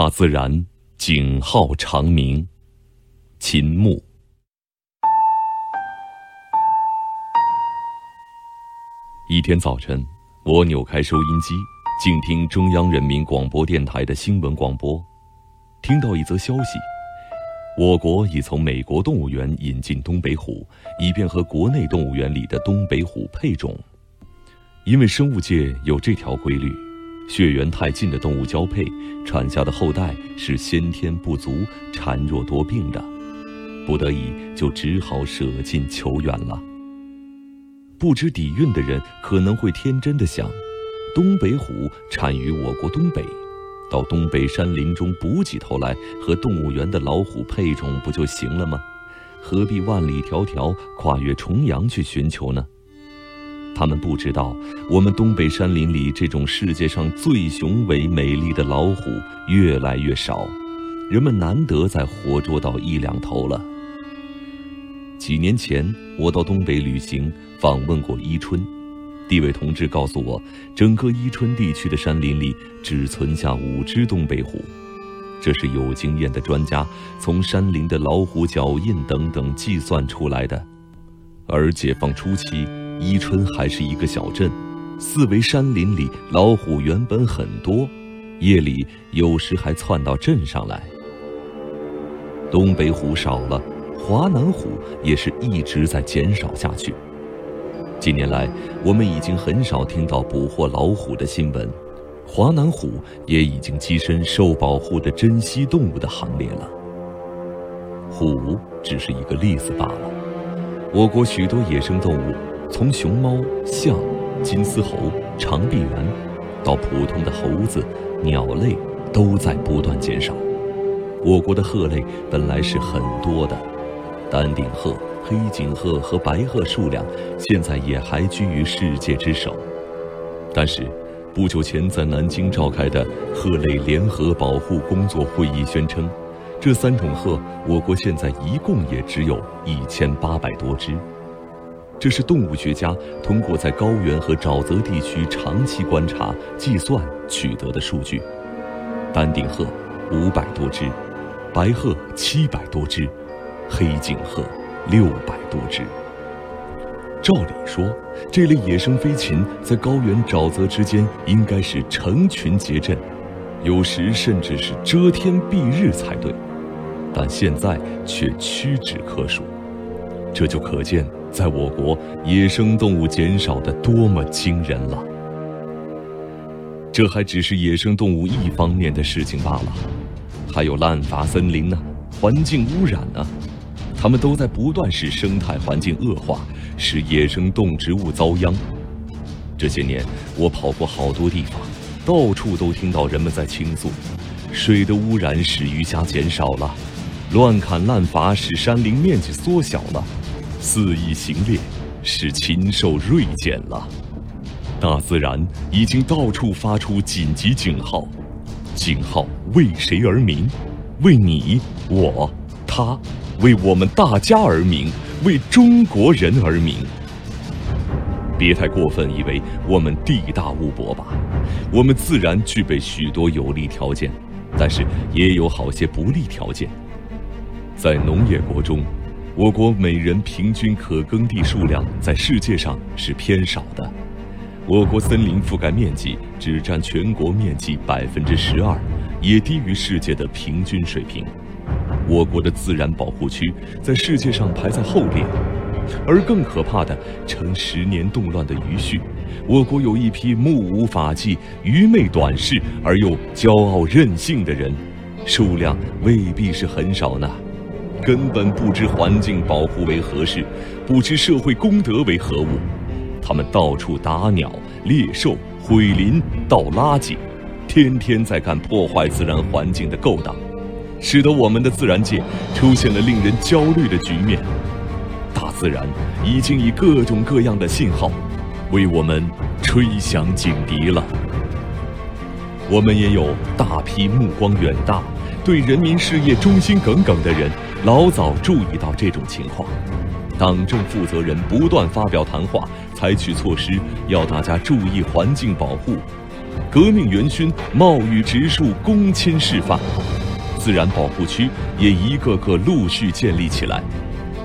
大自然警号长鸣。秦牧。一天早晨，我扭开收音机，静听中央人民广播电台的新闻广播，听到一则消息：我国已从美国动物园引进东北虎，以便和国内动物园里的东北虎配种。因为生物界有这条规律，血缘太近的动物交配，产下的后代是先天不足、孱弱多病的，不得已就只好舍近求远了。不知底蕴的人可能会天真的想，东北虎产于我国东北，到东北山林中补几头来和动物园的老虎配种不就行了吗？何必万里迢迢跨越重洋去寻求呢？他们不知道，我们东北山林里这种世界上最雄伟美丽的老虎越来越少，人们难得再活捉到一两头了。几年前，我到东北旅行，访问过伊春，地委同志告诉我，整个伊春地区的山林里只存下五只东北虎，这是有经验的专家从山林的老虎脚印等等计算出来的。而解放初期，伊春还是一个小镇，四围山林里老虎原本很多，夜里有时还窜到镇上来。东北虎少了。华南虎也是一直在减少下去。近年来，我们已经很少听到捕获老虎的新闻，华南虎也已经跻身受保护的珍稀动物的行列了。虎只是一个例子罢了。我国许多野生动物，从熊猫、象、金丝猴、长臂猿，到普通的猴子、鸟类，都在不断减少。我国的鹤类本来是很多的。丹顶鹤、黑颈鹤和白鹤数量现在也还居于世界之首，但是不久前在南京召开的鹤类联合保护工作会议宣称，这三种鹤我国现在一共也只有一千八百多只。这是动物学家通过在高原和沼泽地区长期观察计算取得的数据。丹顶鹤五百多只，白鹤七百多只。黑颈鹤六百多只。照理说，这类野生飞禽在高原沼泽之间应该是成群结阵，有时甚至是遮天蔽日才对，但现在却屈指可数。这就可见，在我国野生动物减少的多么惊人了。这还只是野生动物一方面的事情罢了，还有滥伐森林呢，环境污染呢。它们都在不断使生态环境恶化，使野生动植物遭殃。这些年，我跑过好多地方，到处都听到人们在倾诉：水的污染使鱼虾减少了，乱砍滥伐使山林面积缩小了，肆意行猎使禽兽锐减了。大自然已经到处发出紧急警号，警号为谁而鸣？为你我。他为我们大家而鸣，为中国人而鸣。别太过分，以为我们地大物博吧。我们自然具备许多有利条件，但是也有好些不利条件。在农业国中，我国每人平均可耕地数量在世界上是偏少的。我国森林覆盖面积只占全国面积百分之十二，也低于世界的平均水平。我国的自然保护区在世界上排在后列，而更可怕的，成十年动乱的余绪。我国有一批目无法纪、愚昧短视而又骄傲任性的人，数量未必是很少呢。根本不知环境保护为何事，不知社会公德为何物。他们到处打鸟、猎兽、毁林、倒垃圾，天天在干破坏自然环境的勾当。使得我们的自然界出现了令人焦虑的局面，大自然已经以各种各样的信号为我们吹响警笛了。我们也有大批目光远大、对人民事业忠心耿耿的人，老早注意到这种情况，党政负责人不断发表谈话，采取措施，要大家注意环境保护。革命元勋冒雨植树，躬亲示范，自然保护区也一个个陆续建立起来。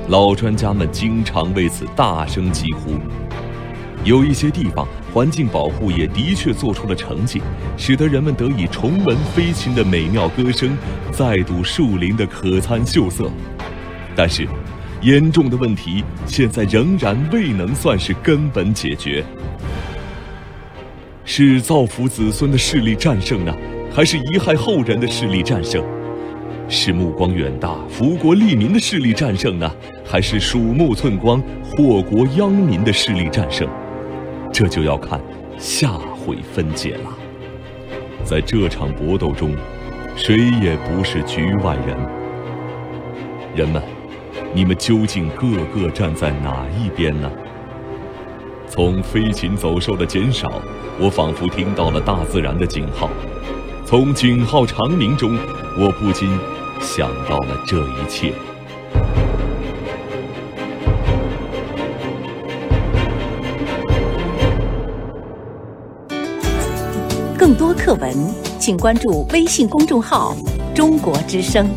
老专家们经常为此大声疾呼。有一些地方环境保护也的确做出了成绩，使得人们得以重闻飞禽的美妙歌声，再睹树林的可餐秀色。但是，严重的问题现在仍然未能算是根本解决。是造福子孙的势力战胜呢，还是贻害后人的势力战胜？是目光远大、福国利民的势力战胜呢，还是鼠目寸光、祸国殃民的势力战胜？这就要看下回分解了。在这场搏斗中，谁也不是局外人。人们，你们究竟个个站在哪一边呢？从飞禽走兽的减少，我仿佛听到了大自然的警号；从警号长鸣中，我不禁想到了这一切。更多课文，请关注微信公众号“中国之声”。